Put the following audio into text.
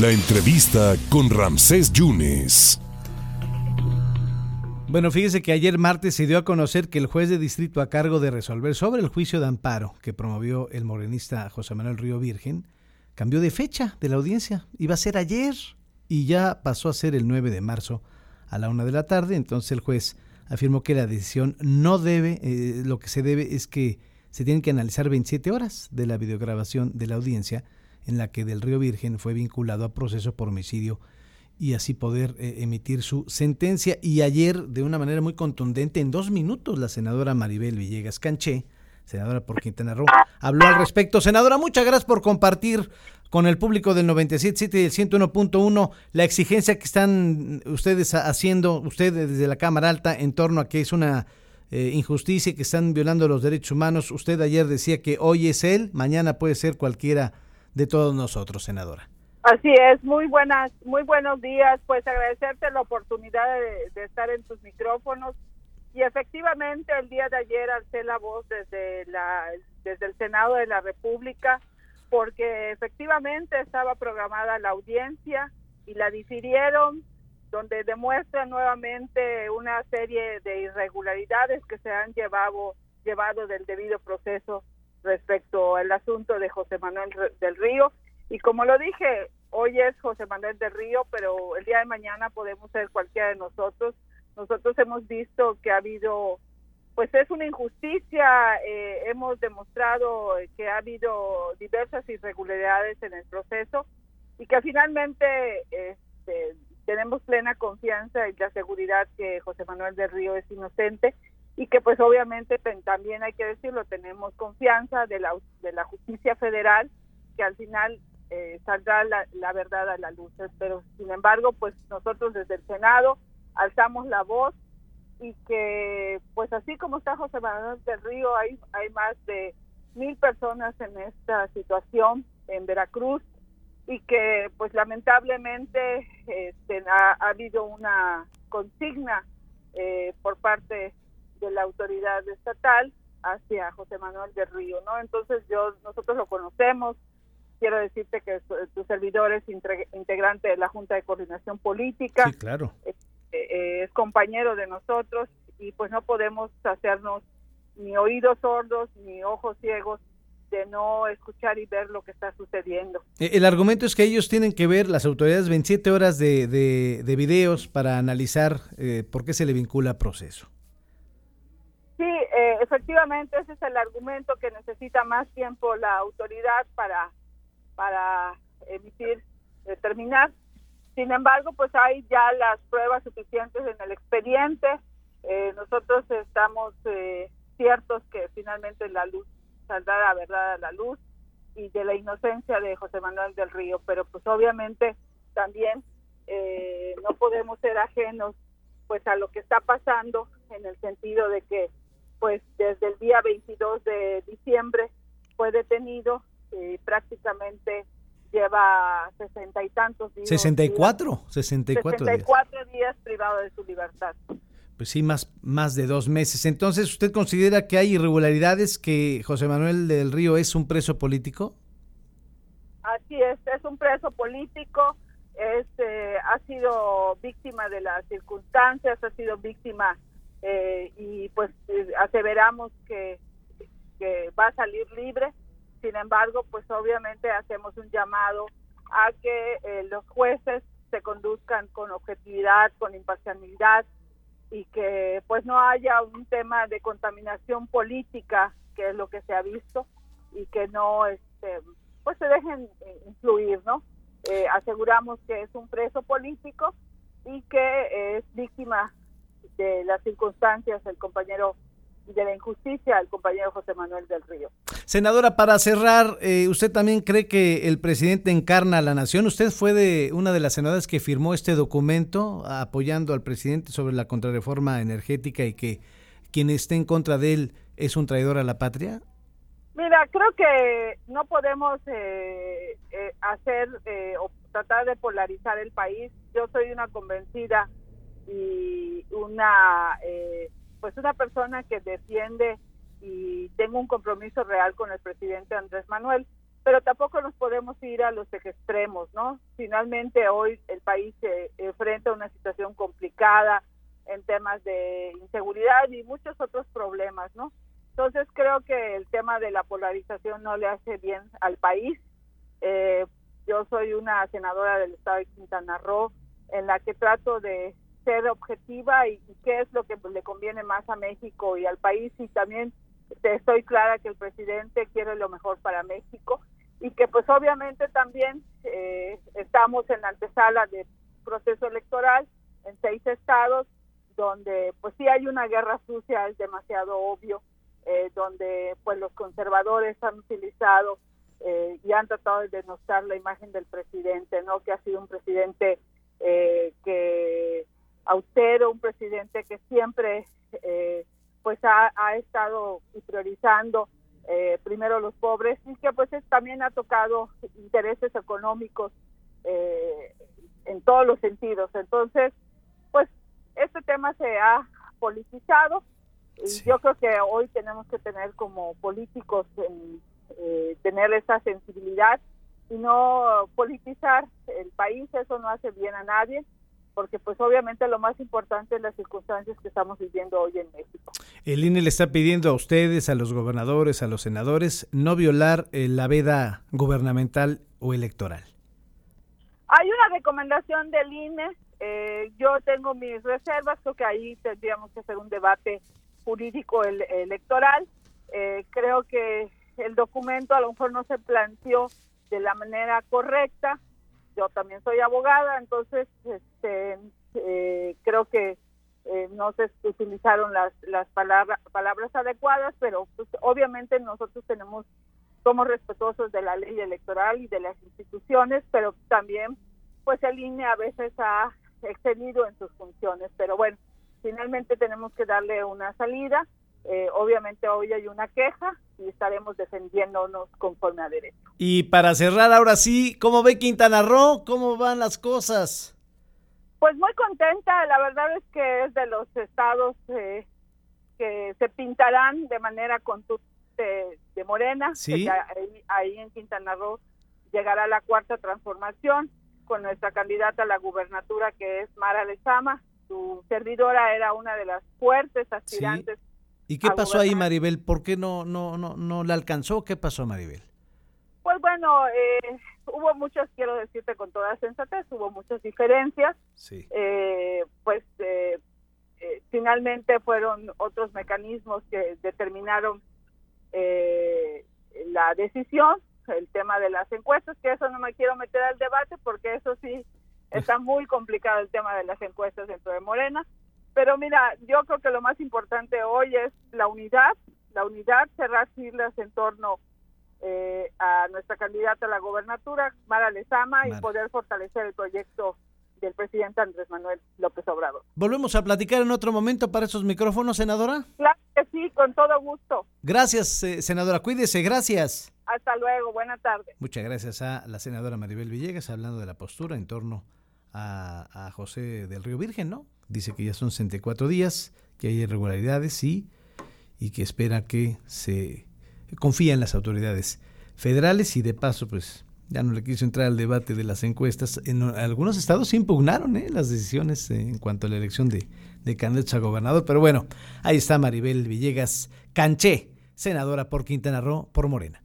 La entrevista con Ramsés Yunes. Bueno, fíjese que ayer martes se dio a conocer que el juez de distrito a cargo de resolver sobre el juicio de amparo que promovió el morenista José Manuel Río Virgen cambió de fecha de la audiencia. Iba a ser ayer y ya pasó a ser el 9 de marzo a la una de la tarde. Entonces el juez afirmó que la decisión no debe, eh, lo que se debe es que se tienen que analizar 27 horas de la videograbación de la audiencia en la que Del Río Virgen fue vinculado a proceso por homicidio y así poder eh, emitir su sentencia. Y ayer, de una manera muy contundente, en dos minutos, la senadora Maribel Villegas Canché, senadora por Quintana Roo, habló al respecto. Senadora, muchas gracias por compartir con el público del 97.7 y el 101.1 la exigencia que están ustedes haciendo, ustedes desde la Cámara Alta, en torno a que es una eh, injusticia y que están violando los derechos humanos. Usted ayer decía que hoy es él, mañana puede ser cualquiera de todos nosotros, senadora. Así es, muy buenas, muy buenos días. Pues agradecerte la oportunidad de, estar en tus micrófonos. Y efectivamente, el día de ayer alcé la voz desde la desde el Senado de la República, porque efectivamente estaba programada la audiencia y la difirieron, donde demuestra nuevamente una serie de irregularidades que se han llevado llevado del debido proceso respecto al asunto de José Manuel del Río. Y como lo dije, hoy es José Manuel del Río, pero el día de mañana podemos ser cualquiera de nosotros. Nosotros hemos visto que ha habido, pues es una injusticia, eh, hemos demostrado que ha habido diversas irregularidades en el proceso y que finalmente este, tenemos plena confianza y la seguridad que José Manuel del Río es inocente y que pues obviamente también hay que decirlo, tenemos confianza de la, de la justicia federal que al final eh, saldrá la, la, verdad a la luz. Pero sin embargo, pues nosotros desde el Senado alzamos la voz y que pues así como está José Manuel del Río, hay, hay más de mil personas en esta situación en Veracruz y que pues lamentablemente este, ha, ha habido una consigna eh, por parte de la autoridad estatal hacia José Manuel del Río, ¿no? Entonces yo nosotros lo conocemos. Quiero decirte que tu servidor es integrante de la Junta de Coordinación Política. Sí, claro. Eh, eh, es compañero de nosotros y pues no podemos hacernos ni oídos sordos ni ojos ciegos de no escuchar y ver lo que está sucediendo. Eh, el argumento es que ellos tienen que ver, las autoridades, 27 horas de, de, de videos para analizar por qué se le vincula proceso. Eh, efectivamente ese es el argumento que necesita más tiempo la autoridad para para emitir determinar. Sin embargo, pues hay ya las pruebas suficientes en el expediente. Eh, nosotros estamos eh, ciertos que finalmente la luz saldrá la verdad a la luz y de la inocencia de José Manuel del Río, pero pues obviamente también no podemos ser ajenos pues a lo que está pasando en el sentido de que pues desde el día 22 de diciembre fue detenido y prácticamente lleva sesenta y tantos días. 64, 64, 64 días. privado de su libertad. Pues sí, más, más de dos meses. Entonces, ¿usted considera que hay irregularidades, que José Manuel del Río es un preso político? Así es, es un preso político, es, eh, ha sido víctima de las circunstancias, ha sido víctima eh, y pues eh, aseveramos que, va a salir libre. Sin embargo, pues obviamente hacemos un llamado a que eh, los jueces se conduzcan con objetividad, con imparcialidad y que pues no haya un tema de contaminación política, que es lo que se ha visto, y que no este, pues se dejen influir, ¿no? aseguramos que es un preso político y que es víctima de las circunstancias el compañero de la injusticia el compañero José Manuel del Río. Senadora, para cerrar, eh, ¿usted también cree que el presidente encarna a la nación? Usted fue de una de las senadoras que firmó este documento apoyando al presidente sobre la contrarreforma energética y que quien esté en contra de él es un traidor a la patria. Mira, creo que no podemos eh, eh, hacer o tratar de polarizar el país. Yo soy una convencida y una eh, pues una persona que defiende y tengo un compromiso real con el presidente Andrés Manuel pero tampoco nos podemos ir a los extremos, ¿no? Finalmente hoy el país se enfrenta a una situación complicada en temas de inseguridad y muchos otros problemas, ¿no? Entonces creo que el tema de la polarización no le hace bien al país. Eh, yo soy una senadora del estado de Quintana Roo en la que trato de ser objetiva y, qué es lo que le conviene más a México y al país. Y también estoy clara que el presidente quiere lo mejor para México y que pues obviamente también eh, estamos en la antesala de proceso electoral en seis estados donde pues sí hay una guerra sucia es demasiado obvio eh, donde pues los conservadores han utilizado eh, y han tratado de denostar la imagen del presidente no que ha sido un presidente que austero un presidente que siempre pues ha, ha estado priorizando eh, primero los pobres y que pues también ha tocado intereses económicos eh, en todos los sentidos. Entonces, pues este tema se ha politizado y yo creo que hoy tenemos que tener como políticos eh, tener esa sensibilidad y no politizar el país, eso no hace bien a nadie porque pues obviamente lo más importante es las circunstancias que estamos viviendo hoy en México. El INE le está pidiendo a ustedes, a los gobernadores, a los senadores, no violar eh, la veda gubernamental o electoral. Hay una recomendación del INE, eh, yo tengo mis reservas, creo que ahí tendríamos que hacer un debate jurídico electoral. Eh, creo que el documento a lo mejor no se planteó de la manera correcta, yo también soy abogada, entonces este, eh, creo que eh, no se utilizaron las, las palabras, palabras adecuadas, pero pues, obviamente nosotros tenemos, somos respetuosos de la ley electoral y de las instituciones, pero también pues el INE a veces ha excedido en sus funciones, pero bueno, finalmente tenemos que darle una salida. Eh, obviamente hoy hay una queja y estaremos defendiéndonos conforme a derecho. Y para cerrar ahora sí, ¿cómo ve Quintana Roo? ¿Cómo van las cosas? Pues muy contenta, la verdad es que es de los estados eh, que se pintarán de manera contundente de, Morena. Sí. Ahí, ahí en Quintana Roo llegará la cuarta transformación con nuestra candidata a la gubernatura que es Mara Lezama. Su servidora era una de las fuertes aspirantes. ¿Y qué pasó ahí, Maribel? ¿Por qué no, no, no, no la alcanzó? ¿Qué pasó, Maribel? Pues bueno, eh, hubo muchas, quiero decirte con toda sensatez, hubo muchas diferencias. Sí. Eh, pues eh, finalmente fueron otros mecanismos que determinaron la decisión, el tema de las encuestas, que eso no me quiero meter al debate porque eso sí está muy complicado el tema de las encuestas dentro de Morena. Pero mira, yo creo que lo más importante hoy es la unidad, la unidad, cerrar filas en torno eh, a nuestra candidata a la gobernatura, Mara Lezama, y poder fortalecer el proyecto del presidente Andrés Manuel López Obrador. ¿Volvemos a platicar en otro momento para esos micrófonos, senadora? Claro que sí, con todo gusto. Gracias, eh, senadora. Cuídese, gracias. Hasta luego, buena tarde. Muchas gracias a la senadora Maribel Villegas hablando de la postura en torno a, José del Río Virgen, ¿no? Dice que ya son 64 días, que hay irregularidades y, y que espera que se confía en las autoridades federales y de paso, pues ya no le quiso entrar al debate de las encuestas. En algunos estados se impugnaron ¿eh? las decisiones en cuanto a la elección de, de candidatos a gobernador, pero bueno, ahí está Maribel Villegas Canché, senadora por Quintana Roo, por Morena.